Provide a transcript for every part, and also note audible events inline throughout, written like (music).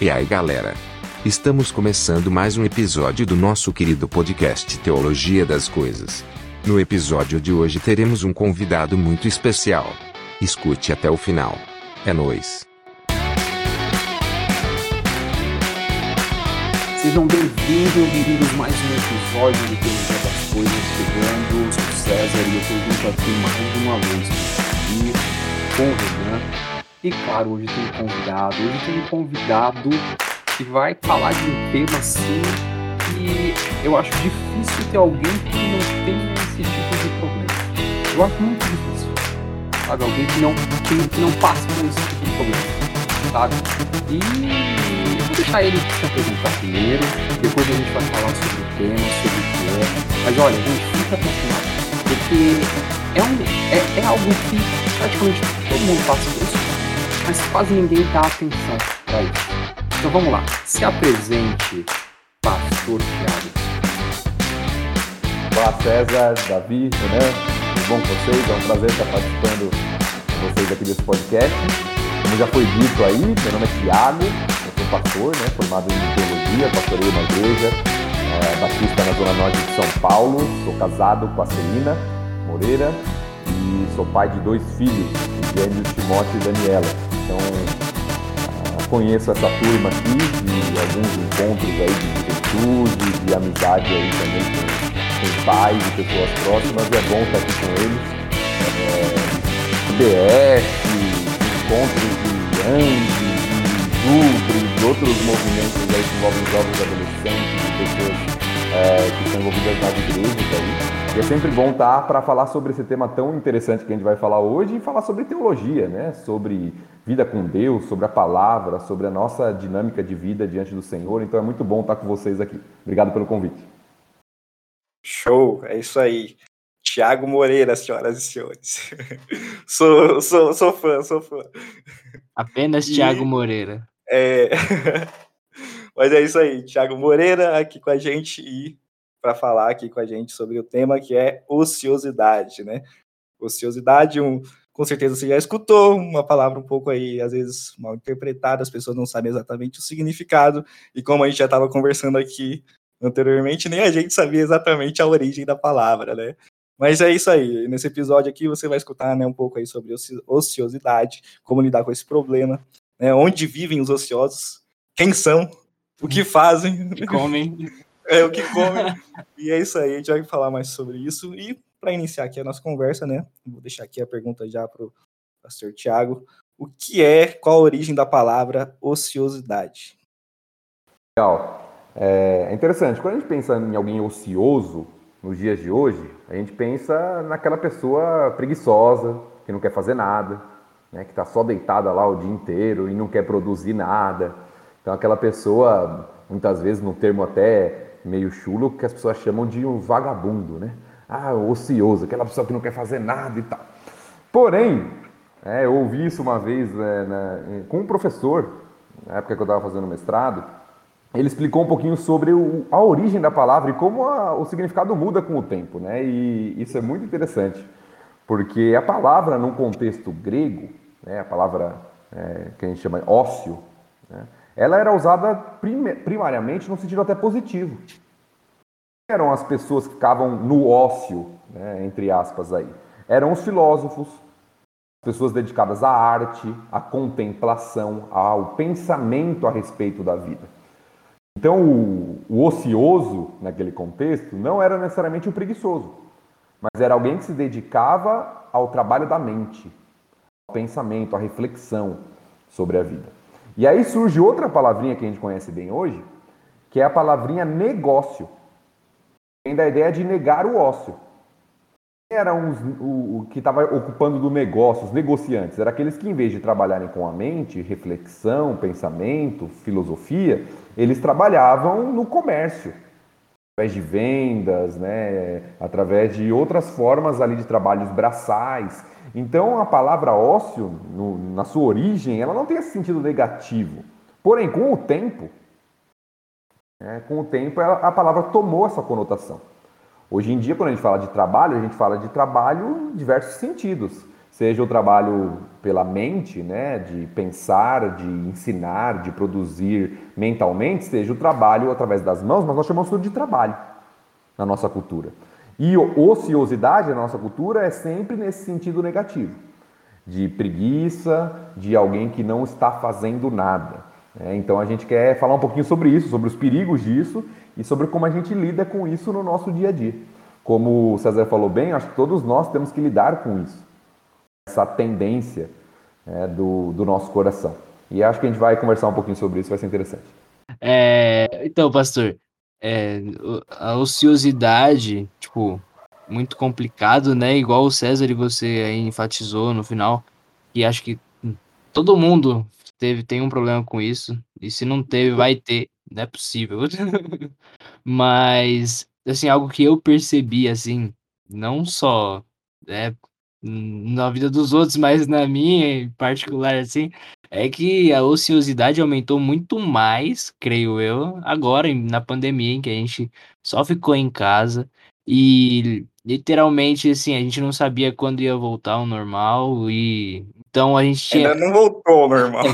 E aí galera? Estamos começando mais um episódio do nosso querido podcast Teologia das Coisas. No episódio de hoje teremos um convidado muito especial. Escute até o final. É nóis. Sejam bem-vindos, bem-vindos mais um episódio de Teologia das Coisas chegando. Sou César e eu estou junto aqui mais uma vez com o Renan. E claro, hoje tem um convidado. Hoje tem um convidado que vai falar de um tema assim que eu acho difícil ter alguém que não tenha esse tipo de problema. Eu acho muito difícil. Sabe? Alguém que não, que, não passa por esse tipo de problema. Sabe? E eu vou deixar ele se apresentar primeiro, depois a gente vai falar sobre o tema, sobre o que é. Mas olha, gente, fica até o final. Porque é, um, é, é algo que praticamente todo mundo passa por isso, mas quase ninguém dá atenção para isso. Então vamos lá, se apresente, Pastor Thiago. Olá César, Davi, Renan, tudo bom com vocês? É um prazer estar participando com vocês aqui desse podcast. Como já foi dito aí, meu nome é Thiago, eu sou pastor, né, formado em teologia, pastorei uma igreja é, batista na zona norte de São Paulo, sou casado com a Celina Moreira e sou pai de dois filhos, os gêmeos Timóteo e Daniela. Então, conheço essa turma aqui, de alguns encontros aí de juventude, de amizade aí também com, com pais e pessoas próximas, é bom estar aqui com eles. É, encontros de ANDE, de de outros movimentos aí que envolvem jovens adolescentes, e pessoas é, que estão envolvidas nas igrejas aí. E é sempre bom estar para falar sobre esse tema tão interessante que a gente vai falar hoje e falar sobre teologia, né? Sobre vida com Deus, sobre a palavra, sobre a nossa dinâmica de vida diante do Senhor. Então é muito bom estar com vocês aqui. Obrigado pelo convite. Show, é isso aí. Tiago Moreira, senhoras e senhores. (laughs) sou, sou, sou fã, sou fã. Apenas Tiago Moreira. É... (laughs) Mas é isso aí, Tiago Moreira aqui com a gente e para falar aqui com a gente sobre o tema que é ociosidade, né? Ociosidade, um, com certeza você já escutou uma palavra um pouco aí, às vezes mal interpretada, as pessoas não sabem exatamente o significado, e como a gente já estava conversando aqui anteriormente, nem a gente sabia exatamente a origem da palavra, né? Mas é isso aí, nesse episódio aqui você vai escutar né, um pouco aí sobre ociosidade, como lidar com esse problema, né, onde vivem os ociosos, quem são, o que fazem. Que comem. É o que come. e é isso aí, a gente vai falar mais sobre isso. E para iniciar aqui a nossa conversa, né? Vou deixar aqui a pergunta já para o pastor Tiago. O que é, qual a origem da palavra ociosidade? Legal. É interessante. Quando a gente pensa em alguém ocioso nos dias de hoje, a gente pensa naquela pessoa preguiçosa, que não quer fazer nada, né, que está só deitada lá o dia inteiro e não quer produzir nada. Então, aquela pessoa, muitas vezes, no termo até meio chulo que as pessoas chamam de um vagabundo, né? Ah, ocioso, aquela pessoa que não quer fazer nada e tal. Porém, é, eu ouvi isso uma vez é, na, com um professor, na época que eu estava fazendo mestrado, ele explicou um pouquinho sobre o, a origem da palavra e como a, o significado muda com o tempo, né? E isso é muito interessante, porque a palavra, num contexto grego, né, a palavra é, que a gente chama ócio, né, ela era usada primariamente no sentido até positivo. Eram as pessoas que ficavam no ócio, né, entre aspas aí. Eram os filósofos, pessoas dedicadas à arte, à contemplação, ao pensamento a respeito da vida. Então, o, o ocioso, naquele contexto, não era necessariamente o preguiçoso, mas era alguém que se dedicava ao trabalho da mente, ao pensamento, à reflexão sobre a vida. E aí surge outra palavrinha que a gente conhece bem hoje, que é a palavrinha negócio. Vem da ideia de negar o ócio. Quem os, o, o que estava ocupando do negócio, os negociantes? Eram aqueles que, em vez de trabalharem com a mente, reflexão, pensamento, filosofia, eles trabalhavam no comércio, através de vendas, né, através de outras formas ali de trabalhos braçais. Então, a palavra ócio, no, na sua origem, ela não tem esse sentido negativo. Porém, com o tempo, né, com o tempo, ela, a palavra tomou essa conotação. Hoje em dia, quando a gente fala de trabalho, a gente fala de trabalho em diversos sentidos. Seja o trabalho pela mente, né, de pensar, de ensinar, de produzir mentalmente, seja o trabalho através das mãos, mas nós chamamos tudo de trabalho na nossa cultura. E ociosidade na nossa cultura é sempre nesse sentido negativo, de preguiça, de alguém que não está fazendo nada. É, então a gente quer falar um pouquinho sobre isso, sobre os perigos disso e sobre como a gente lida com isso no nosso dia a dia. Como o César falou bem, acho que todos nós temos que lidar com isso, essa tendência é, do, do nosso coração. E acho que a gente vai conversar um pouquinho sobre isso, vai ser interessante. É, então, pastor, é, a ociosidade, tipo, muito complicado, né? Igual o César e você enfatizou no final, e acho que todo mundo teve tem um problema com isso, e se não teve, vai ter, não é possível. (laughs) Mas, assim, algo que eu percebi, assim, não só é, na vida dos outros, mas na minha em particular, assim, é que a ociosidade aumentou muito mais, creio eu, agora na pandemia, em que a gente só ficou em casa e literalmente assim, a gente não sabia quando ia voltar ao normal e então a gente tinha... Ainda não voltou ao normal.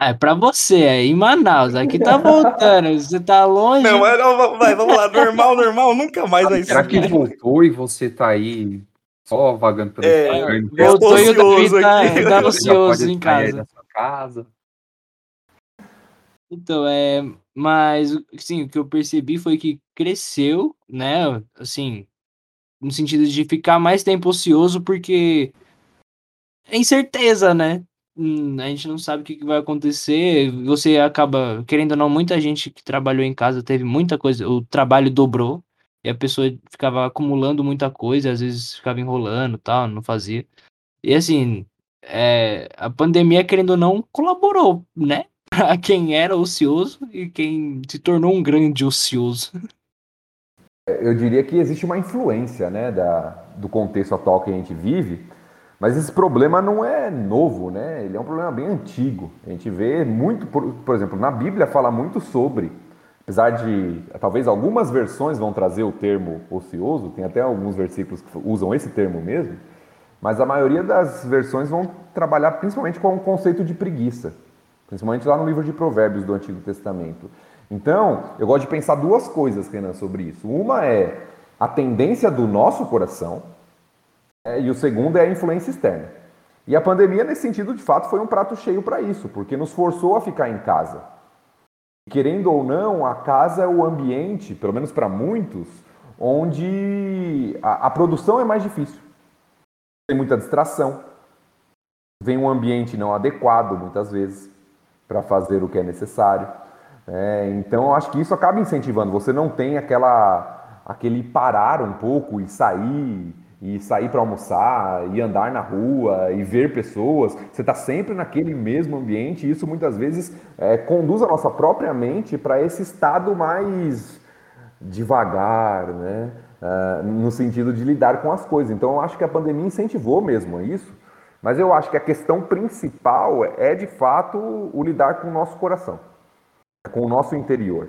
É, (laughs) pra você, é em Manaus, aqui tá voltando, você tá longe. Não, mas não, vai, vamos lá, normal, normal, nunca mais vai ser. Será que voltou e você tá aí só vagando pelo é, Voltou e o Davi tá, tá ocioso em casa. casa. Então, é. Mas, sim, o que eu percebi foi que cresceu, né? Assim, no sentido de ficar mais tempo ocioso, porque é incerteza, né? Hum, a gente não sabe o que vai acontecer. Você acaba, querendo ou não, muita gente que trabalhou em casa teve muita coisa, o trabalho dobrou, a pessoa ficava acumulando muita coisa, às vezes ficava enrolando tal, não fazia. E assim, é, a pandemia, querendo ou não, colaborou, né? (laughs) Para quem era ocioso e quem se tornou um grande ocioso. Eu diria que existe uma influência né, da, do contexto atual que a gente vive, mas esse problema não é novo, né? Ele é um problema bem antigo. A gente vê muito, por, por exemplo, na Bíblia fala muito sobre apesar de talvez algumas versões vão trazer o termo ocioso, tem até alguns versículos que usam esse termo mesmo, mas a maioria das versões vão trabalhar principalmente com o conceito de preguiça, principalmente lá no livro de Provérbios do Antigo Testamento. Então, eu gosto de pensar duas coisas, Renan, sobre isso. Uma é a tendência do nosso coração, é, e o segundo é a influência externa. E a pandemia, nesse sentido, de fato, foi um prato cheio para isso, porque nos forçou a ficar em casa. Querendo ou não, a casa é o ambiente, pelo menos para muitos, onde a, a, produção é mais difícil. Tem muita distração, vem um ambiente não adequado, muitas vezes, para fazer o que é necessário. É, então, eu acho que isso acaba incentivando. Você não tem aquela, aquele parar um pouco e sair e sair para almoçar, e andar na rua, e ver pessoas. Você está sempre naquele mesmo ambiente, e isso muitas vezes é, conduz a nossa própria mente para esse estado mais devagar, né? Uh, no sentido de lidar com as coisas. Então, eu acho que a pandemia incentivou mesmo isso, mas eu acho que a questão principal é, de fato, o lidar com o nosso coração, com o nosso interior.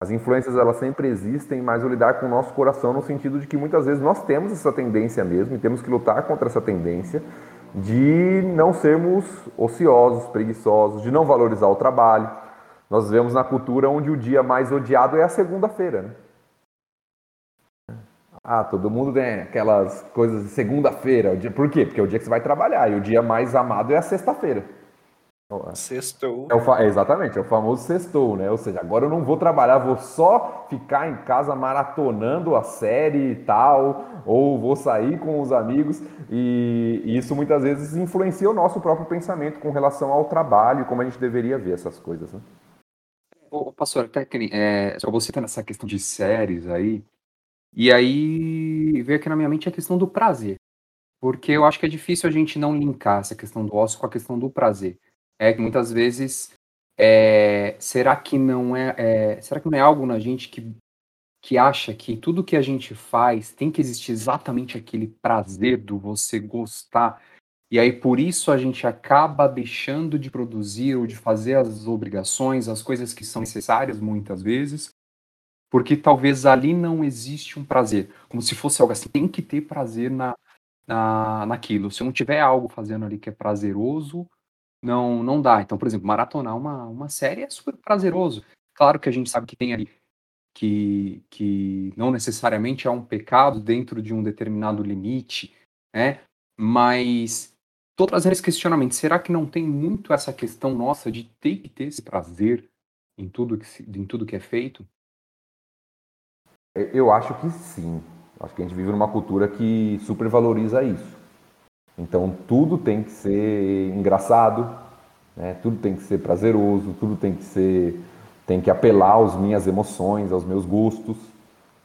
As influências elas sempre existem, mas o lidar com o nosso coração no sentido de que muitas vezes nós temos essa tendência mesmo e temos que lutar contra essa tendência de não sermos ociosos, preguiçosos, de não valorizar o trabalho. Nós vemos na cultura onde o dia mais odiado é a segunda-feira, né? Ah, todo mundo tem aquelas coisas de segunda-feira. Por quê? Porque é o dia que você vai trabalhar. E o dia mais amado é a sexta-feira. Sextou. É o, exatamente, é o famoso sextou, né? Ou seja, agora eu não vou trabalhar, vou só ficar em casa maratonando a série e tal, ou vou sair com os amigos, e, e isso muitas vezes influencia o nosso próprio pensamento com relação ao trabalho e como a gente deveria ver essas coisas, né? Ô, pastor, até que, é, só você tá nessa questão de séries aí, e aí veio aqui na minha mente a questão do prazer. Porque eu acho que é difícil a gente não linkar essa questão do ócio com a questão do prazer é que muitas vezes é, será que não é, é, será que não é algo na gente que que acha que tudo que a gente faz tem que existir exatamente aquele prazer do você gostar e aí por isso a gente acaba deixando de produzir ou de fazer as obrigações, as coisas que são necessárias muitas vezes, porque talvez ali não existe um prazer, como se fosse algo assim, tem que ter prazer na na, naquilo. Se não tiver algo fazendo ali que é prazeroso, não não dá. Então, por exemplo, maratonar uma, uma série é super prazeroso. Claro que a gente sabe que tem ali que, que não necessariamente é um pecado dentro de um determinado limite, né? Mas tô trazendo esse questionamento. Será que não tem muito essa questão nossa de ter que ter esse prazer em tudo que, se, em tudo que é feito? Eu acho que sim. Acho que a gente vive numa cultura que supervaloriza isso. Então tudo tem que ser engraçado, né? tudo tem que ser prazeroso, tudo tem que ser tem que apelar às minhas emoções, aos meus gostos.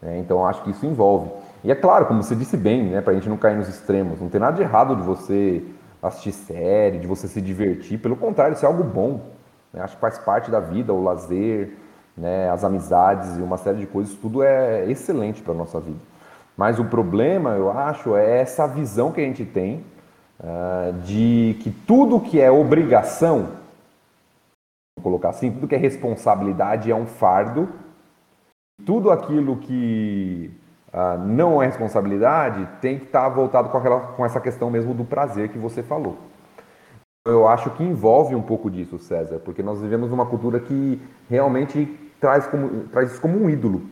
Né? Então acho que isso envolve. E é claro, como você disse bem, né, para a gente não cair nos extremos, não tem nada de errado de você assistir série, de você se divertir. Pelo contrário, isso é algo bom. Né? Acho que faz parte da vida, o lazer, né, as amizades e uma série de coisas, tudo é excelente para nossa vida. Mas o problema, eu acho, é essa visão que a gente tem uh, de que tudo que é obrigação, vou colocar assim, tudo que é responsabilidade é um fardo, tudo aquilo que uh, não é responsabilidade tem que estar tá voltado com, aquela, com essa questão mesmo do prazer que você falou. Eu acho que envolve um pouco disso, César, porque nós vivemos numa cultura que realmente traz, como, traz isso como um ídolo.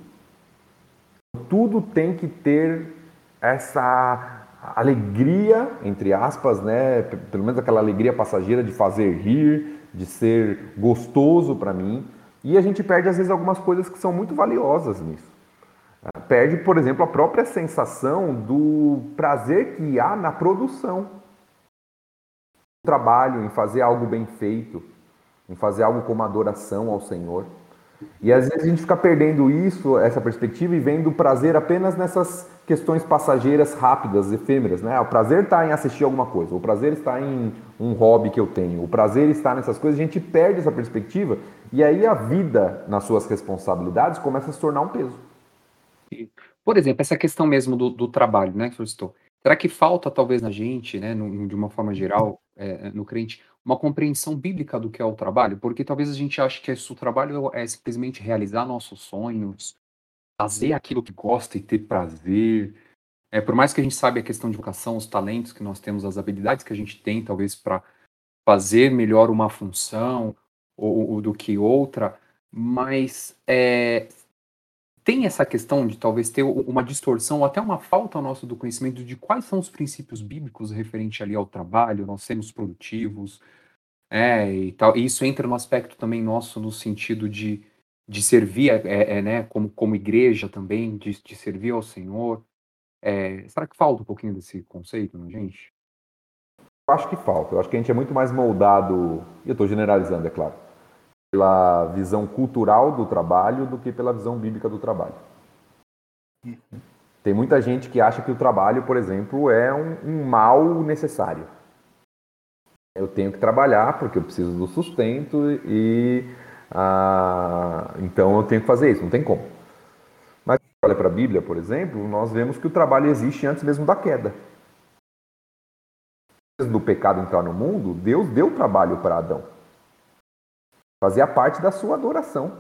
Tudo tem que ter essa alegria, entre aspas, né? pelo menos aquela alegria passageira de fazer rir, de ser gostoso para mim. E a gente perde, às vezes, algumas coisas que são muito valiosas nisso. Perde, por exemplo, a própria sensação do prazer que há na produção. O trabalho, em fazer algo bem feito, em fazer algo como adoração ao Senhor. E às vezes a gente fica perdendo isso, essa perspectiva, e vendo o prazer apenas nessas questões passageiras, rápidas, efêmeras. Né? O prazer está em assistir alguma coisa, o prazer está em um hobby que eu tenho, o prazer está nessas coisas, a gente perde essa perspectiva, e aí a vida, nas suas responsabilidades, começa a se tornar um peso. Por exemplo, essa questão mesmo do, do trabalho, né, que você citou. Será que falta, talvez, na gente, né, no, de uma forma geral, é, no crente, uma compreensão bíblica do que é o trabalho? Porque talvez a gente ache que o trabalho é simplesmente realizar nossos sonhos, fazer aquilo que gosta e ter prazer. É, por mais que a gente saiba a questão de vocação, os talentos que nós temos, as habilidades que a gente tem, talvez, para fazer melhor uma função ou, ou, do que outra, mas é, tem essa questão de talvez ter uma distorção ou até uma falta nossa do conhecimento de quais são os princípios bíblicos referente ali ao trabalho, nós sermos produtivos, é, e tal. E isso entra no aspecto também nosso no sentido de, de servir, é, é, né, como, como igreja também, de, de servir ao Senhor. É, será que falta um pouquinho desse conceito na gente? Acho que falta. Eu acho que a gente é muito mais moldado, e eu estou generalizando, é claro, pela visão cultural do trabalho do que pela visão bíblica do trabalho. Tem muita gente que acha que o trabalho, por exemplo, é um, um mal necessário. Eu tenho que trabalhar porque eu preciso do sustento e ah, então eu tenho que fazer isso, não tem como. Mas olha para a Bíblia, por exemplo, nós vemos que o trabalho existe antes mesmo da queda. Antes do pecado entrar no mundo, Deus deu trabalho para Adão. Fazia parte da sua adoração.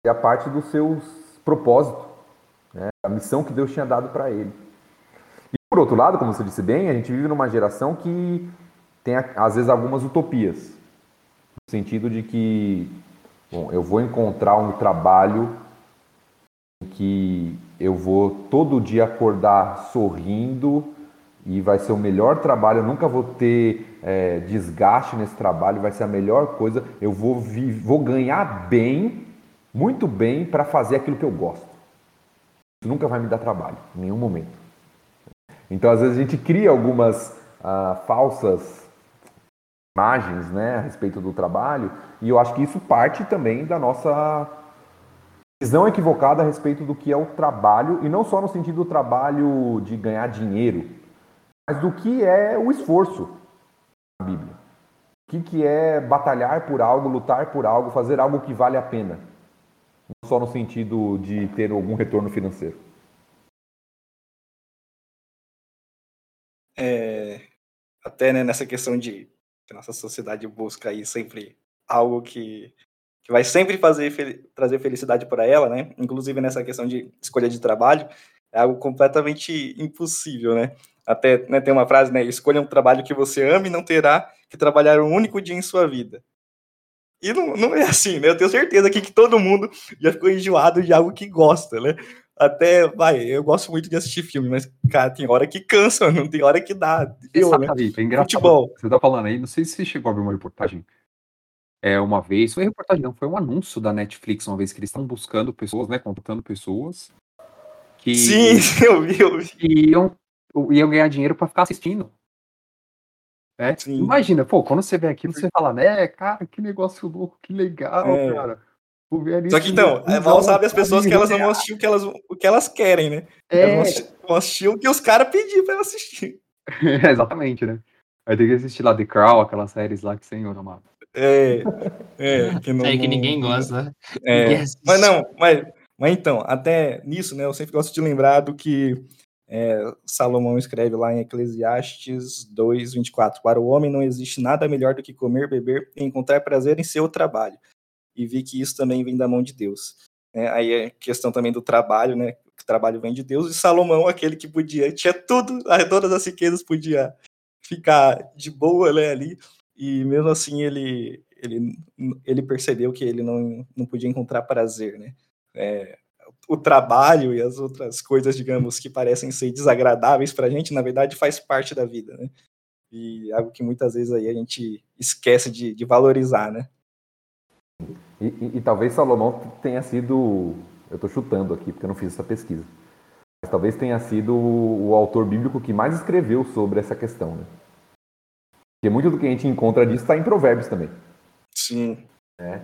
Fazia parte dos seus propósitos. Né? A missão que Deus tinha dado para ele. E por outro lado, como você disse bem, a gente vive numa geração que tem às vezes algumas utopias. No sentido de que bom, eu vou encontrar um trabalho em que eu vou todo dia acordar sorrindo e vai ser o melhor trabalho. Eu nunca vou ter é, desgaste nesse trabalho, vai ser a melhor coisa. Eu vou, vou ganhar bem, muito bem, para fazer aquilo que eu gosto. Isso nunca vai me dar trabalho, em nenhum momento. Então, às vezes, a gente cria algumas ah, falsas imagens né, a respeito do trabalho, e eu acho que isso parte também da nossa visão equivocada a respeito do que é o trabalho, e não só no sentido do trabalho de ganhar dinheiro, mas do que é o esforço Bíblia. O que, que é batalhar por algo, lutar por algo, fazer algo que vale a pena. Não só no sentido de ter algum retorno financeiro. É, até né, nessa questão de que nossa sociedade busca aí sempre algo que, que vai sempre fazer trazer felicidade para ela, né? Inclusive nessa questão de escolha de trabalho, é algo completamente impossível, né? Até né, tem uma frase, né? Escolha um trabalho que você ama e não terá que trabalhar um único dia em sua vida. E não, não é assim, né? Eu tenho certeza aqui que todo mundo já ficou enjoado de algo que gosta, né? Até, vai, eu gosto muito de assistir filme, mas, cara, tem hora que cansa, (laughs) não tem hora que dá. Viu, Exato, né? É engraçado. Futebol. Você tá falando aí, não sei se você chegou a ver uma reportagem é, uma vez, foi reportagem, não, foi um anúncio da Netflix uma vez que eles estão buscando pessoas, né, contratando pessoas que, Sim, (laughs) eu vi, eu vi. Iam, iam ganhar dinheiro para ficar assistindo. É? Imagina, pô, quando você vê aquilo, você fala, né, cara, que negócio louco, que legal, é. cara. Só que então, é mal sabe as pessoas que elas não vão assistir o que elas, o que elas querem, né? É. Elas vão assistir o que os caras pediram pra elas assistir. É, (laughs) exatamente, né? Vai ter que assistir lá The Crown, aquelas séries lá que senhor amado. É, é, que não. É que ninguém gosta. Né? É, mas não, mas, mas então, até nisso, né, eu sempre gosto de lembrar do que é, Salomão escreve lá em Eclesiastes 2, 24. Para o homem não existe nada melhor do que comer, beber e encontrar prazer em seu trabalho. E vi que isso também vem da mão de Deus. É, aí é questão também do trabalho, né? O trabalho vem de Deus. E Salomão, aquele que podia, tinha tudo, todas as riquezas, podia ficar de boa né, ali. E mesmo assim ele, ele, ele percebeu que ele não, não podia encontrar prazer, né? É, o trabalho e as outras coisas, digamos, que parecem ser desagradáveis para a gente, na verdade, faz parte da vida, né? E algo que muitas vezes aí a gente esquece de, de valorizar, né? E, e, e, talvez Salomão tenha sido, eu estou chutando aqui porque eu não fiz essa pesquisa, mas talvez tenha sido o, autor bíblico que mais escreveu sobre essa questão, né? Porque muito do que a gente encontra disso está em Provérbios também. Sim. É,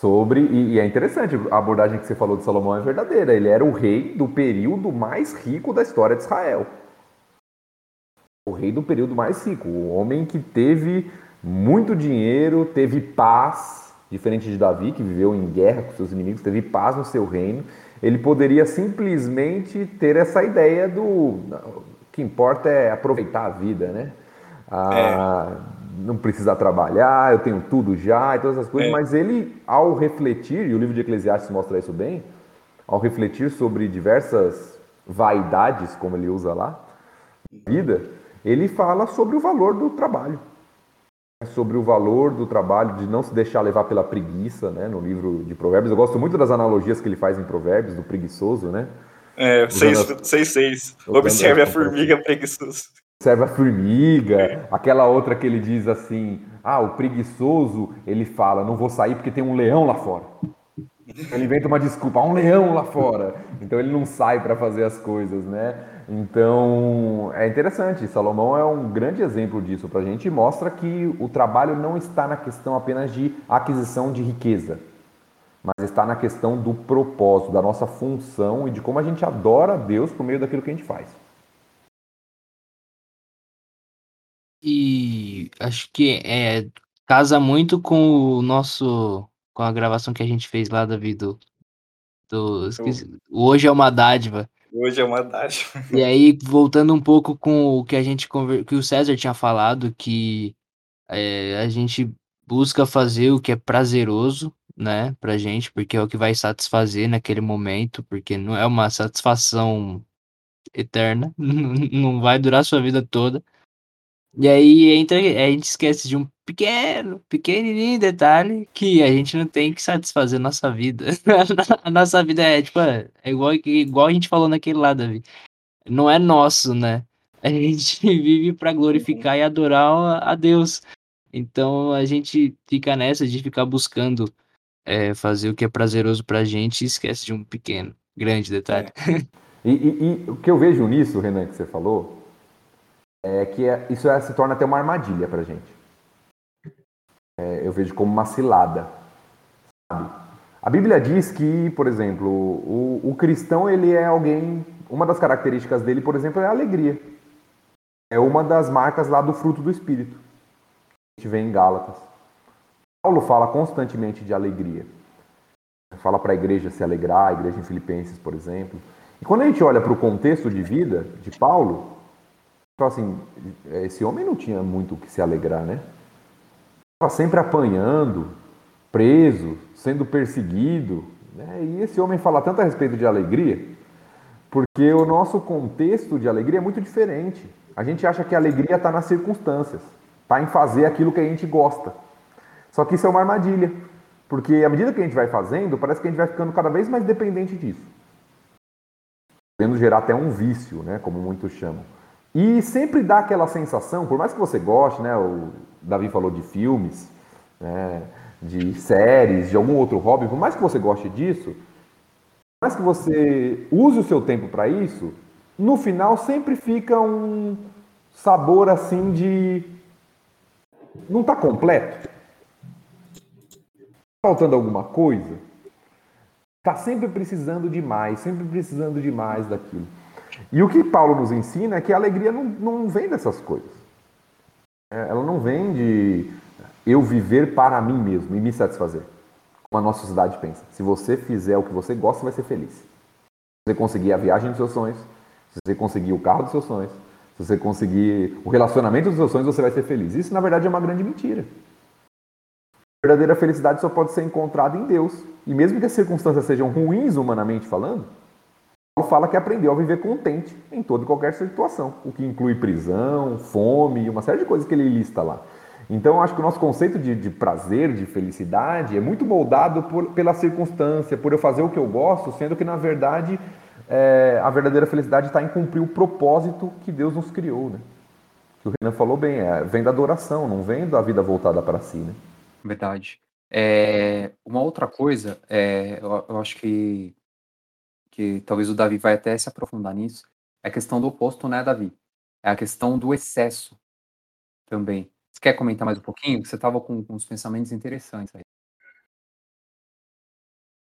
sobre, e, e, é interessante, a abordagem que você falou de Salomão é verdadeira. Ele era o rei do período mais rico da história de Israel. O rei do período mais rico. O homem que teve muito dinheiro, teve paz, diferente de Davi, que viveu em guerra com seus inimigos, teve paz no seu reino. Ele poderia simplesmente ter essa ideia do. O que importa é aproveitar a vida, né? a é. Não precisar trabalhar, eu tenho tudo já e todas essas coisas, é. mas ele, ao refletir, e o livro de Eclesiastes mostra isso bem, ao refletir sobre diversas vaidades, como ele usa lá, vida, ele fala sobre o valor do trabalho. Sobre o valor do trabalho, de não se deixar levar pela preguiça, né? No livro de Provérbios. Eu gosto muito das analogias que ele faz em Provérbios, do preguiçoso, né? É, 6-6. Observe a formiga preguiçosa serve a formiga, aquela outra que ele diz assim: ah, o preguiçoso, ele fala, não vou sair porque tem um leão lá fora. Ele inventa uma desculpa, há um leão lá fora. Então ele não sai para fazer as coisas, né? Então é interessante. Salomão é um grande exemplo disso para a gente e mostra que o trabalho não está na questão apenas de aquisição de riqueza, mas está na questão do propósito, da nossa função e de como a gente adora a Deus por meio daquilo que a gente faz. E acho que é, casa muito com o nosso. com a gravação que a gente fez lá, Davi, do. do esqueci, hoje é uma dádiva. Hoje é uma dádiva. E aí, voltando um pouco com o que a gente que o César tinha falado, que é, a gente busca fazer o que é prazeroso, né, pra gente, porque é o que vai satisfazer naquele momento, porque não é uma satisfação eterna, (laughs) não vai durar a sua vida toda. E aí entra, a gente esquece de um pequeno, pequenininho detalhe que a gente não tem que satisfazer nossa vida. (laughs) a nossa vida é tipo, é igual, igual a gente falou naquele lado, Davi. Não é nosso, né? A gente (laughs) vive para glorificar e adorar a Deus. Então a gente fica nessa de ficar buscando é, fazer o que é prazeroso pra gente e esquece de um pequeno, grande detalhe. É. E, e, e o que eu vejo nisso, Renan, que você falou, é que é, isso é, se torna até uma armadilha para gente. É, eu vejo como uma cilada. Sabe? A Bíblia diz que, por exemplo, o, o, cristão ele é alguém. Uma das características dele, por exemplo, é a alegria. É uma das marcas lá do fruto do Espírito. A gente vê em Gálatas. Paulo fala constantemente de alegria. Fala para a igreja se alegrar, a igreja em Filipenses, por exemplo. E quando a gente olha para o contexto de vida de Paulo, então, assim, esse homem não tinha muito o que se alegrar, né? Estava sempre apanhando, preso, sendo perseguido. Né? E esse homem fala tanto a respeito de alegria. Porque o nosso contexto de alegria é muito diferente. A gente acha que a alegria está nas circunstâncias, está em fazer aquilo que a gente gosta. Só que isso é uma armadilha. Porque à medida que a gente vai fazendo, parece que a gente vai ficando cada vez mais dependente disso. Podendo gerar até um vício, né, como muitos chamam. E sempre dá aquela sensação, por mais que você goste, né, o Davi falou de filmes, né, de séries, de algum outro hobby, por mais que você goste disso, por mais que você use o seu tempo para isso, no final sempre fica um sabor assim de não está completo. Tá faltando alguma coisa. Está sempre precisando de mais, sempre precisando de mais daquilo. E o que Paulo nos ensina é que a alegria não, não vem dessas coisas. É, ela não vem de eu viver para mim mesmo e me satisfazer. Como a nossa sociedade pensa. Se você fizer o que você gosta, vai ser feliz. Se você conseguir a viagem dos seus sonhos, se você conseguir o carro dos seus sonhos, se você conseguir o relacionamento dos seus sonhos, você vai ser feliz. Isso, na verdade, é uma grande mentira. A verdadeira felicidade só pode ser encontrada em Deus. E mesmo que as circunstâncias sejam ruins, humanamente falando, fala que aprendeu a viver contente em toda e qualquer situação, o que inclui prisão, fome, uma série de coisas que ele lista lá. Então, eu acho que o nosso conceito de, de prazer, de felicidade, é muito moldado por, pela circunstância, por eu fazer o que eu gosto, sendo que, na verdade, é, a verdadeira felicidade está em cumprir o propósito que Deus nos criou. Né? Que o Renan falou bem, é, vem da adoração, não vem da vida voltada para si. Né? Verdade. É, uma outra coisa, é, eu, eu acho que que talvez o Davi vai até se aprofundar nisso, é a questão do oposto, né, Davi? É a questão do excesso também. Você quer comentar mais um pouquinho? Você estava com, com uns pensamentos interessantes aí.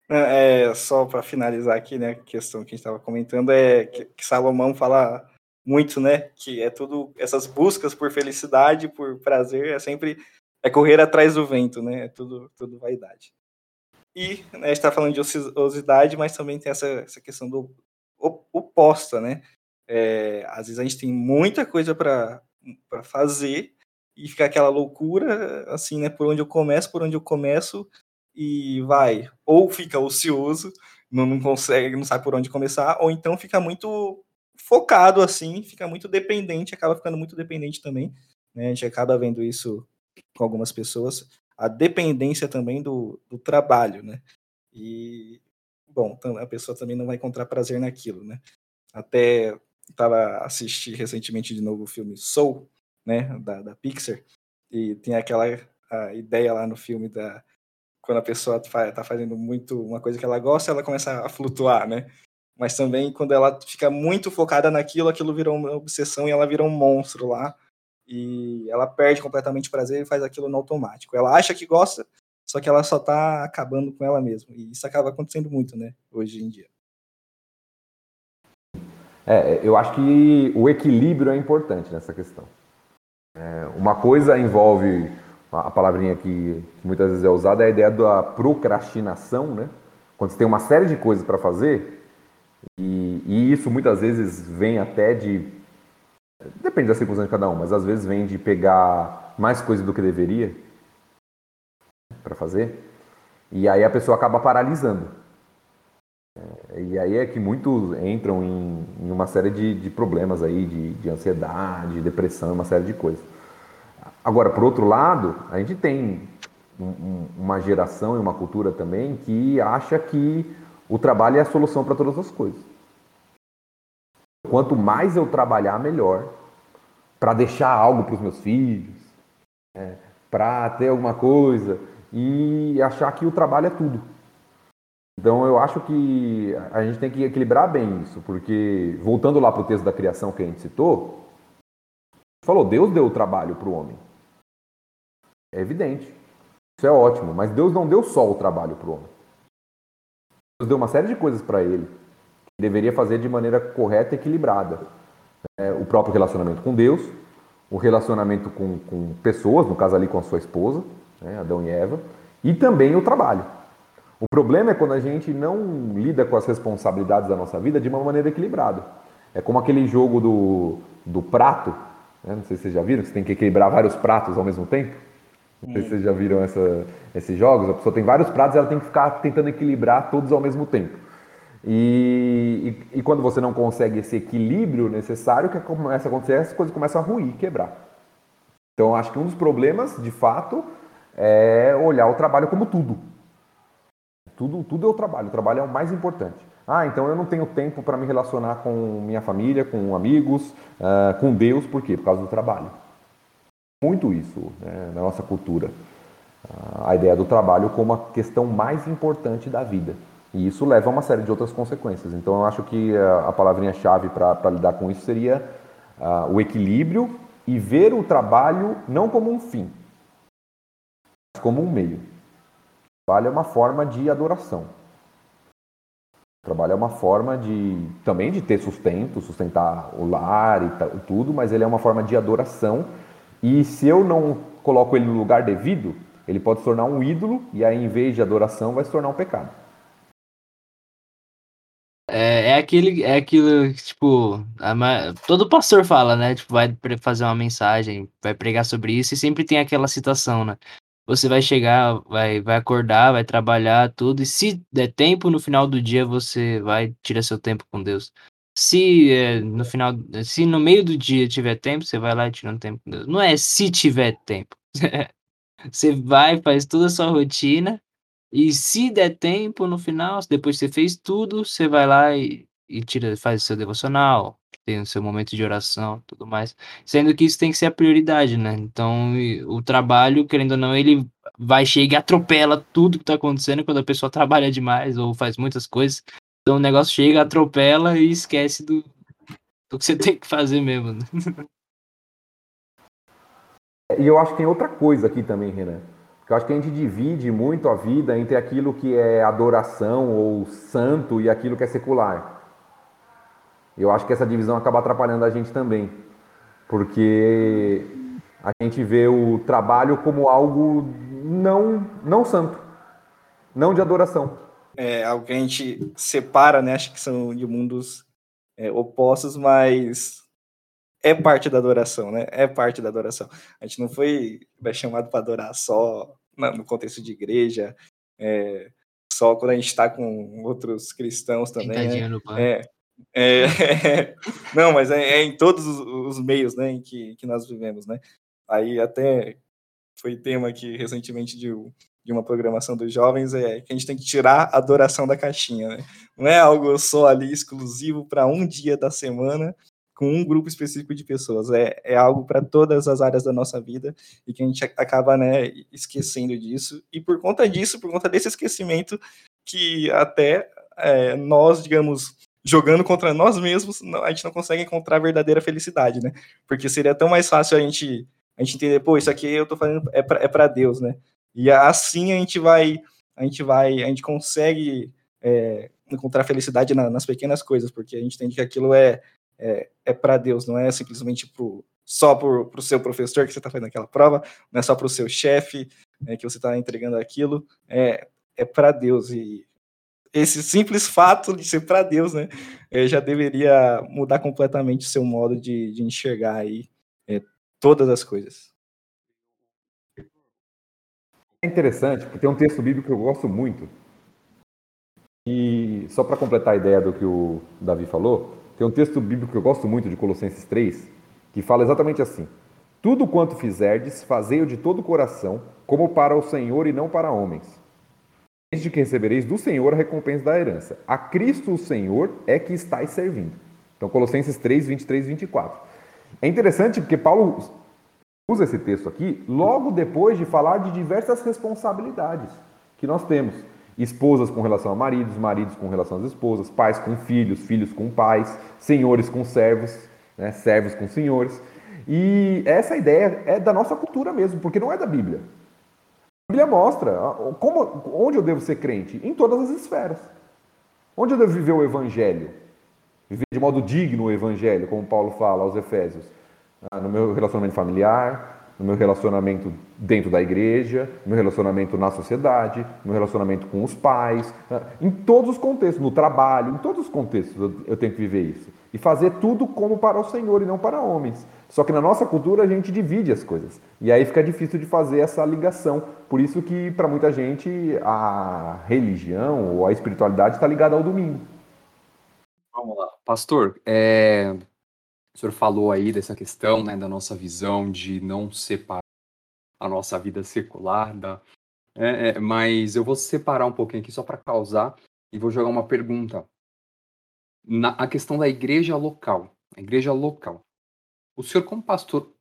É, só para finalizar aqui, né, a questão que a gente estava comentando é que, que, Salomão fala muito, né, que é tudo essas buscas por felicidade, por prazer, é sempre é correr atrás do vento, né, é tudo tudo vaidade. E né, está falando de ociosidade, mas também tem essa, essa questão do oposta, né? É, às vezes a gente tem muita coisa para fazer e fica aquela loucura, assim, né? Por onde eu começo, por onde eu começo, e vai. Ou fica ocioso, não, não consegue, não sabe por onde começar, ou então fica muito focado, assim, fica muito dependente, acaba ficando muito dependente também. Né? A gente acaba vendo isso com algumas pessoas a dependência também do, do trabalho, né? E, bom, a pessoa também não vai encontrar prazer naquilo, né? Até estava assistindo recentemente de novo o filme Soul, né, da, da Pixar, e tem aquela ideia lá no filme da quando a pessoa está fazendo muito uma coisa que ela gosta, ela começa a flutuar, né? Mas também quando ela fica muito focada naquilo, aquilo virou uma obsessão e ela vira um monstro lá e ela perde completamente o prazer e faz aquilo no automático. Ela acha que gosta, só que ela só está acabando com ela mesma. E isso acaba acontecendo muito, né, hoje em dia. É, eu acho que o equilíbrio é importante nessa questão. É, uma coisa envolve a palavrinha que muitas vezes é usada é a ideia da procrastinação, né? Quando você tem uma série de coisas para fazer e, e, isso muitas vezes vem até de Depende da circunstância de cada um, mas às vezes vem de pegar mais coisa do que deveria para fazer, e aí a pessoa acaba paralisando. É, e aí é que muitos entram em, em uma série de, de problemas aí, de, de ansiedade, depressão, uma série de coisas. Agora, por outro lado, a gente tem um, uma geração e uma cultura também que acha que o trabalho é a solução para todas as coisas. Quanto mais eu trabalhar, melhor. Para deixar algo para os meus filhos, é, para ter alguma coisa e achar que o trabalho é tudo. Então eu acho que a gente tem que equilibrar bem isso, porque voltando lá para o texto da criação que a gente citou, falou, Deus deu o trabalho para o homem. É evidente. Isso é ótimo, mas Deus não deu só o trabalho para o homem. Deus deu uma série de coisas para ele deveria fazer de maneira correta e equilibrada. É, o próprio relacionamento com Deus, o relacionamento com, com pessoas, no caso ali com a sua esposa, né, Adão e Eva, e também o trabalho. O problema é quando a gente não lida com as responsabilidades da nossa vida de uma maneira equilibrada. É como aquele jogo do, do prato, né? não sei se vocês já viram, que você tem que equilibrar vários pratos ao mesmo tempo. Não sei se vocês já viram essa, esses jogos. A pessoa tem vários pratos e ela tem que ficar tentando equilibrar todos ao mesmo tempo. E, e, e, quando você não consegue esse equilíbrio necessário, o que começa a acontecer? As coisas começam a ruir, quebrar. Então, acho que um dos problemas, de fato, é olhar o trabalho como tudo. Tudo, tudo é o trabalho, o trabalho é o mais importante. Ah, então eu não tenho tempo para me relacionar com minha família, com amigos, uh, com Deus, por quê? Por causa do trabalho. Muito isso né, na nossa cultura. Uh, a ideia do trabalho como a questão mais importante da vida. E isso leva a uma série de outras consequências. Então eu acho que a, a palavrinha-chave para lidar com isso seria uh, o equilíbrio e ver o trabalho não como um fim, mas como um meio. O trabalho é uma forma de adoração. O trabalho é uma forma de também de ter sustento, sustentar o lar e tudo, mas ele é uma forma de adoração. E se eu não coloco ele no lugar devido, ele pode se tornar um ídolo e aí em vez de adoração vai se tornar um pecado. É, é aquele, é aquilo que, tipo, a, todo pastor fala, né? Tipo, vai fazer uma mensagem, vai pregar sobre isso e sempre tem aquela citação, né? Você vai chegar, vai, vai acordar, vai trabalhar, tudo, e se der tempo, no final do dia você vai tirar seu tempo com Deus. Se é, no final, se no meio do dia tiver tempo, você vai lá e tira um tempo com Deus. Não é se tiver tempo. (laughs) você vai, faz toda a sua rotina, e se der tempo no final, depois que você fez tudo, você vai lá e, e tira, faz o seu devocional, tem o seu momento de oração, tudo mais. Sendo que isso tem que ser a prioridade, né? Então, o trabalho, querendo ou não, ele vai chegar e atropela tudo que tá acontecendo quando a pessoa trabalha demais ou faz muitas coisas. Então, o negócio chega, atropela e esquece do, do que você (laughs) tem que fazer mesmo. Né? E eu acho que tem outra coisa aqui também, Renan porque eu acho que a gente divide muito a vida entre aquilo que é adoração ou santo e aquilo que é secular. Eu acho que essa divisão acaba atrapalhando a gente também, porque a gente vê o trabalho como algo não, não santo, não de adoração. É algo que a gente separa, né? Acho que são de mundos é, opostos, mas é parte da adoração, né? É parte da adoração. A gente não foi chamado para adorar só no contexto de igreja, é, só quando a gente está com outros cristãos também. Né? É, é, (laughs) não, mas é, é, em todos os meios né, em que, que nós vivemos, né? Aí até foi tema aqui recentemente de, de uma programação dos jovens, é que a gente tem que tirar a adoração da caixinha, né? Não é algo só ali exclusivo para um dia da semana com um grupo específico de pessoas. É, é algo para todas as áreas da nossa vida e que a gente acaba né, esquecendo disso. E por conta disso, por conta desse esquecimento, que até é, nós, digamos, jogando contra nós mesmos, a gente não consegue encontrar a verdadeira felicidade, né? Porque seria tão mais fácil a gente, a gente entender, pô, isso aqui eu tô fazendo é para é Deus, né? E assim a gente vai, a gente vai, a gente consegue é, encontrar felicidade na, nas pequenas coisas, porque a gente entende que aquilo é, é, é para Deus, não é simplesmente pro, só para o seu professor que você está fazendo aquela prova, não é só para o seu chefe é, que você está entregando aquilo, é, é para Deus. E esse simples fato de ser para Deus, né, é, já deveria mudar completamente o seu modo de, de enxergar aí é, todas as coisas. É interessante, porque tem um texto bíblico que eu gosto muito, e só para completar a ideia do que o Davi falou, tem um texto bíblico que eu gosto muito, de Colossenses 3, que fala exatamente assim: Tudo quanto fizerdes, fazei-o de todo o coração, como para o Senhor e não para homens. Desde que recebereis do Senhor a recompensa da herança. A Cristo o Senhor é que estáis servindo. Então, Colossenses 3, 23 e 24. É interessante porque Paulo usa esse texto aqui logo depois de falar de diversas responsabilidades que nós temos esposas com relação a maridos, maridos com relação às esposas, pais com filhos, filhos com pais, senhores com servos, né, servos com senhores. E essa ideia é da nossa cultura mesmo, porque não é da Bíblia. A Bíblia mostra como, onde eu devo ser crente, em todas as esferas. Onde eu devo viver o Evangelho? Viver de modo digno o Evangelho, como Paulo fala aos Efésios. Ah, no meu relacionamento familiar, no meu relacionamento dentro da igreja, no meu relacionamento na sociedade, no meu relacionamento com os pais, né? em todos os contextos, no trabalho, em todos os contextos eu tenho que viver isso. E fazer tudo como para o Senhor e não para homens. Só que na nossa cultura a gente divide as coisas. E aí fica difícil de fazer essa ligação. Por isso que para muita gente a religião ou a espiritualidade está ligada ao domingo. Vamos lá. Pastor, é, o senhor falou aí dessa questão né, da nossa visão de não separar a nossa vida secular da. É, é, mas eu vou separar um pouquinho aqui só para causar e vou jogar uma pergunta. Na a questão da igreja local. A igreja local. O senhor, como pastor,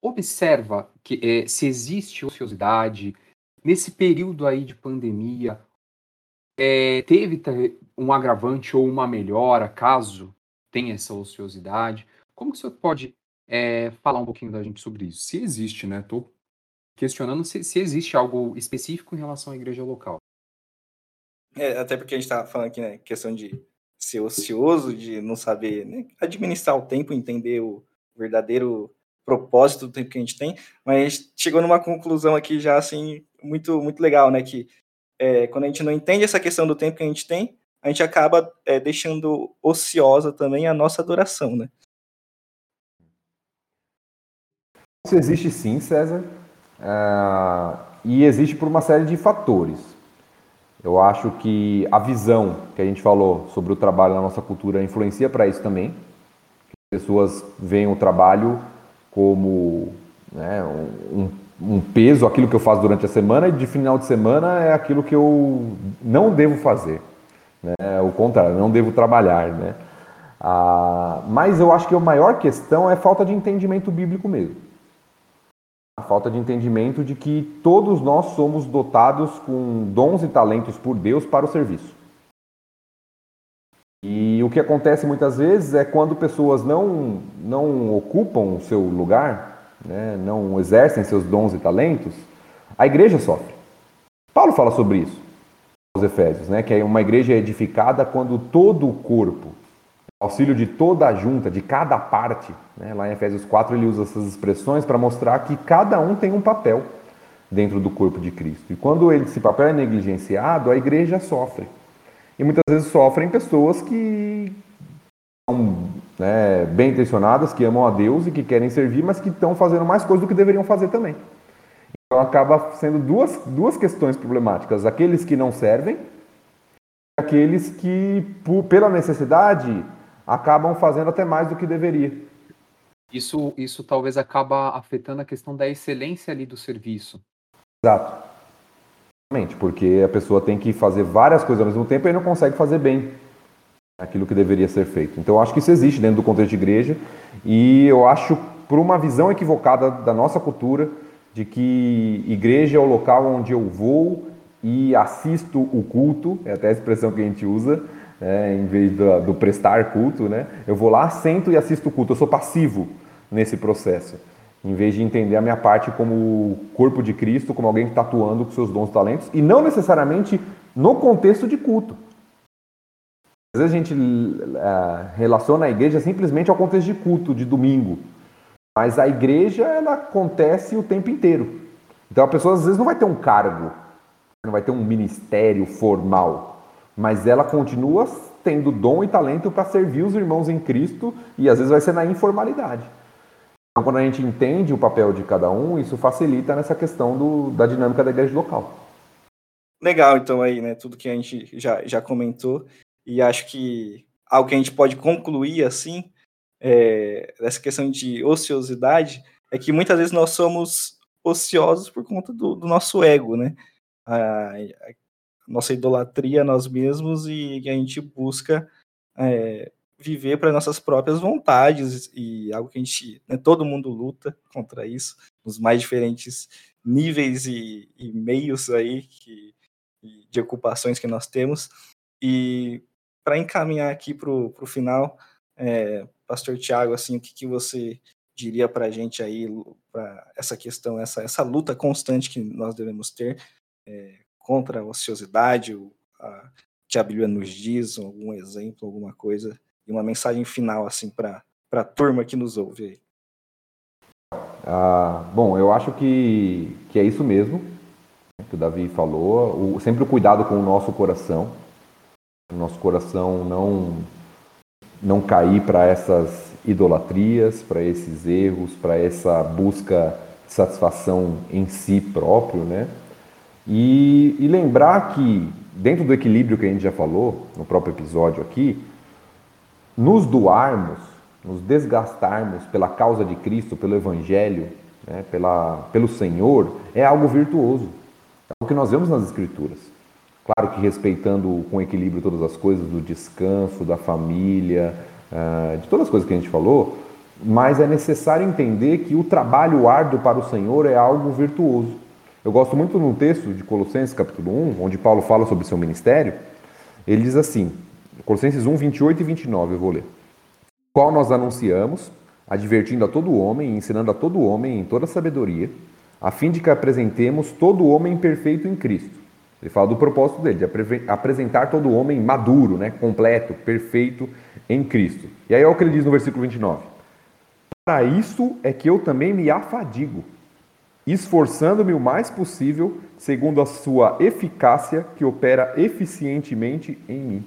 observa que é, se existe ociosidade nesse período aí de pandemia, é, teve um agravante ou uma melhora, caso tenha essa ociosidade? Como que o senhor pode é, falar um pouquinho da gente sobre isso? Se existe, né? Estou questionando se, se, existe algo específico em relação à igreja local. É, até porque a gente estava falando aqui, né? Questão de ser ocioso, de não saber né, administrar o tempo, entender o verdadeiro propósito do tempo que a gente tem, mas chegou numa conclusão aqui já assim muito muito legal, né? Que é, quando a gente não entende essa questão do tempo que a gente tem, a gente acaba é, deixando ociosa também a nossa adoração, né? Isso existe sim, César, uh, e existe por uma série de fatores. Eu acho que a visão que a gente falou sobre o trabalho na nossa cultura influencia para isso também. As pessoas veem o trabalho como né, um, um, peso, aquilo que eu faço durante a semana, e de final de semana é aquilo que eu não devo fazer. Né? O contrário, não devo trabalhar. Né? Ah, mas eu acho que a maior questão é falta de entendimento bíblico mesmo. Falta de entendimento de que todos nós somos dotados com dons e talentos por Deus para o serviço. E o que acontece muitas vezes é quando pessoas não, não ocupam o seu lugar, né, não exercem seus dons e talentos, a igreja sofre. Paulo fala sobre isso aos Efésios, né, que é uma igreja edificada quando todo o corpo, auxílio de toda a junta, de cada parte, né, lá em Efésios 4 ele usa essas expressões para mostrar que cada um tem um papel dentro do corpo de Cristo. E quando esse papel é negligenciado, a igreja sofre. E muitas vezes sofrem pessoas que são né, bem intencionadas, que amam a Deus e que querem servir, mas que estão fazendo mais coisas do que deveriam fazer também. Então acaba sendo duas, duas questões problemáticas: aqueles que não servem aqueles que, por, pela necessidade, acabam fazendo até mais do que deveria. Isso, isso talvez acaba afetando a questão da excelência ali do serviço. Exato porque a pessoa tem que fazer várias coisas ao mesmo tempo e não consegue fazer bem aquilo que deveria ser feito. Então, eu acho que isso existe dentro do contexto de igreja e eu acho, por uma visão equivocada da nossa cultura, de que igreja é o local onde eu vou e assisto o culto, é até a expressão que a gente usa, né, em vez do, do prestar culto, né? Eu vou lá, sento e assisto o culto, eu sou passivo nesse processo em vez de entender a minha parte como corpo de Cristo, como alguém que está atuando com seus dons e talentos, e não necessariamente no contexto de culto. Às vezes a gente uh, relaciona a igreja simplesmente ao contexto de culto, de domingo. Mas a igreja, ela acontece o tempo inteiro. Então a pessoa às vezes não vai ter um cargo, não vai ter um ministério formal, mas ela continua tendo dom e talento para servir os irmãos em Cristo e às vezes vai ser na informalidade. Então, quando a gente entende o papel de cada um, isso facilita nessa questão do, da dinâmica da igreja local. Legal, então, aí, né? Tudo que a gente já, já comentou. E acho que algo que a gente pode concluir, assim, é, dessa questão de ociosidade, é que muitas vezes nós somos ociosos por conta do, do nosso ego, né? A, a, nossa idolatria a nós mesmos e a gente busca é, viver para nossas próprias vontades e algo que a gente, né, todo mundo luta contra isso, nos mais diferentes níveis e, e meios aí que, de ocupações que nós temos. E para encaminhar aqui para o final, é, Pastor Tiago, assim, o que, que você diria para a gente aí, para essa questão, essa, essa luta constante que nós devemos ter é, contra a ociosidade, o, que a Bíblia nos diz, algum exemplo, alguma coisa e uma mensagem final assim para a turma que nos ouve aí. Ah, bom, eu acho que, que é isso mesmo que o Davi falou. O, sempre o cuidado com o nosso coração, o nosso coração não não cair para essas idolatrias, para esses erros, para essa busca de satisfação em si próprio, né? E, e lembrar que dentro do equilíbrio que a gente já falou no próprio episódio aqui, nos doarmos, nos desgastarmos pela causa de Cristo, pelo Evangelho, né, pela, pelo Senhor, é algo virtuoso. É algo que nós vemos nas Escrituras. Claro que respeitando com equilíbrio todas as coisas do descanso, da família, uh, de todas as coisas que a gente falou, mas é necessário entender que o trabalho árduo para o Senhor é algo virtuoso. Eu gosto muito no texto de Colossenses capítulo 1, onde Paulo fala sobre seu ministério, ele diz assim, Colossenses 1, 28 e 29, eu vou ler. Qual nós anunciamos, advertindo a todo homem e ensinando a todo homem em toda sabedoria, a fim de que apresentemos todo homem perfeito em Cristo. Ele fala do propósito dele, de apresentar todo homem maduro, né, completo, perfeito em Cristo. E aí é o que ele diz no versículo 29. Para isso é que eu também me afadigo, esforçando-me o mais possível, segundo a sua eficácia que opera eficientemente em mim.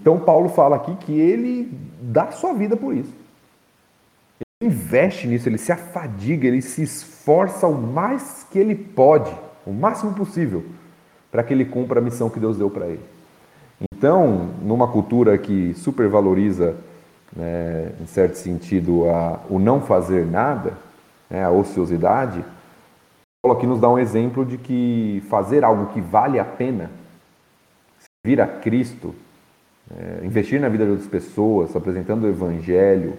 Então Paulo fala aqui que ele dá sua vida por isso. Ele investe nisso, ele se afadiga, ele se esforça o mais que ele pode o máximo possível para que ele cumpra a missão que Deus deu para ele. Então, numa cultura que supervaloriza, né, em certo sentido, a, o não fazer nada, né, a ociosidade, Paulo aqui nos dá um exemplo de que fazer algo que vale a pena, vir a Cristo, é, investir na vida de outras pessoas, apresentando o Evangelho,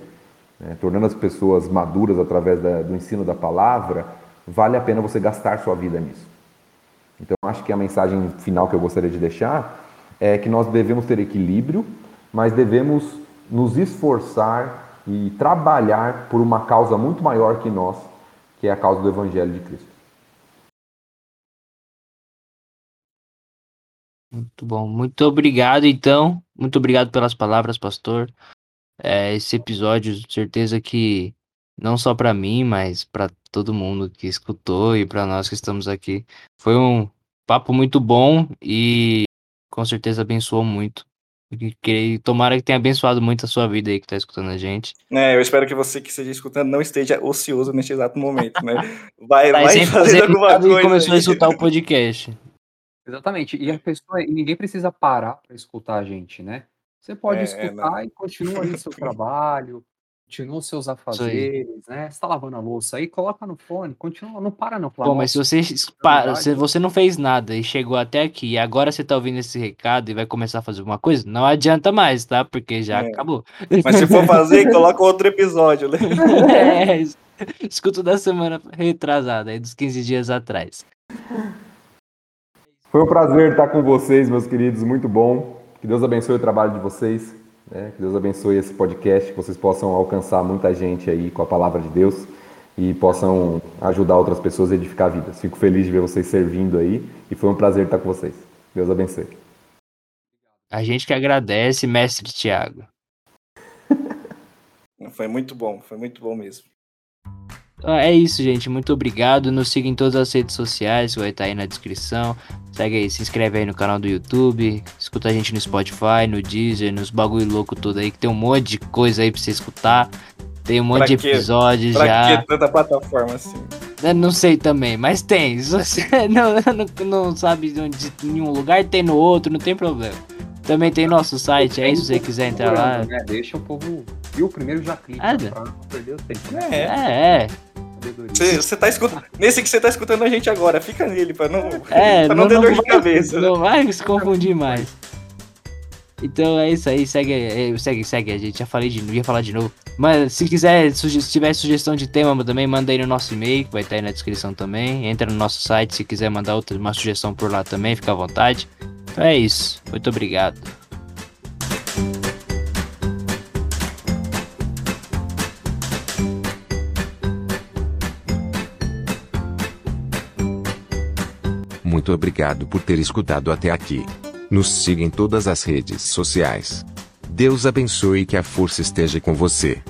né, tornando as pessoas maduras através da, do ensino da palavra, vale a pena você gastar sua vida nisso. Então, acho que a mensagem final que eu gostaria de deixar é que nós devemos ter equilíbrio, mas devemos nos esforçar e trabalhar por uma causa muito maior que nós, que é a causa do Evangelho de Cristo. Muito bom. Muito obrigado, então. Muito obrigado pelas palavras, pastor. É, esse episódio, certeza que não só para mim, mas para todo mundo que escutou e para nós que estamos aqui. Foi um papo muito bom e com certeza abençoou muito. E tomara que tenha abençoado muito a sua vida aí que está escutando a gente. É, eu espero que você que esteja escutando não esteja ocioso neste exato momento, né? (laughs) Vai, tá vai fazer alguma coisa. E começou aí. a escutar o podcast. Exatamente. E a pessoa, e ninguém precisa parar para escutar a gente, né? Você pode é, escutar é, e continua ali seu (laughs) trabalho, continua os seus afazeres, né? Você tá lavando a louça aí, coloca no fone, continua, não para não. Pô, mas se você, para, se você não fez nada e chegou até aqui e agora você tá ouvindo esse recado e vai começar a fazer alguma coisa, não adianta mais, tá? Porque já é. acabou. Mas se for fazer, (laughs) coloca outro episódio, né? É, escuto da semana retrasada, aí dos 15 dias atrás. Foi um prazer estar com vocês, meus queridos, muito bom. Que Deus abençoe o trabalho de vocês. Né? Que Deus abençoe esse podcast, que vocês possam alcançar muita gente aí com a palavra de Deus e possam ajudar outras pessoas a edificar vidas. Fico feliz de ver vocês servindo aí e foi um prazer estar com vocês. Deus abençoe. A gente que agradece, mestre Tiago. foi muito bom, foi muito bom mesmo. Então, é isso, gente. Muito obrigado. Nos siga em todas as redes sociais, vai estar aí na descrição. Segue aí, se inscreve aí no canal do YouTube. Escuta a gente no Spotify, no Deezer, nos bagulho louco todo aí, que tem um monte de coisa aí pra você escutar. Tem um monte pra de episódios pra já. Pra que tanta plataforma assim? Eu não sei também, mas tem. Se (laughs) você não, não, não sabe de onde, em um lugar, tem no outro, não tem problema. Também tem nosso site aí, se você quiser entrar lá. Né? Deixa o povo. E o primeiro já clica ah, pra não perder o tempo. É, é. é. Você, tá escutando. Nesse que você tá escutando a gente agora, fica nele pra não, é, pra não, não ter dor de cabeça. Não vai se confundir mais. Então é isso aí, segue, é, segue, segue. A gente já falei de ia falar de novo. Mas se quiser, se tiver sugestão de tema também, manda aí no nosso e-mail, que vai estar aí na descrição também. Entra no nosso site se quiser mandar outra, uma sugestão por lá também, fica à vontade. Então é isso. Muito obrigado. Muito obrigado por ter escutado até aqui. Nos siga em todas as redes sociais. Deus abençoe e que a força esteja com você.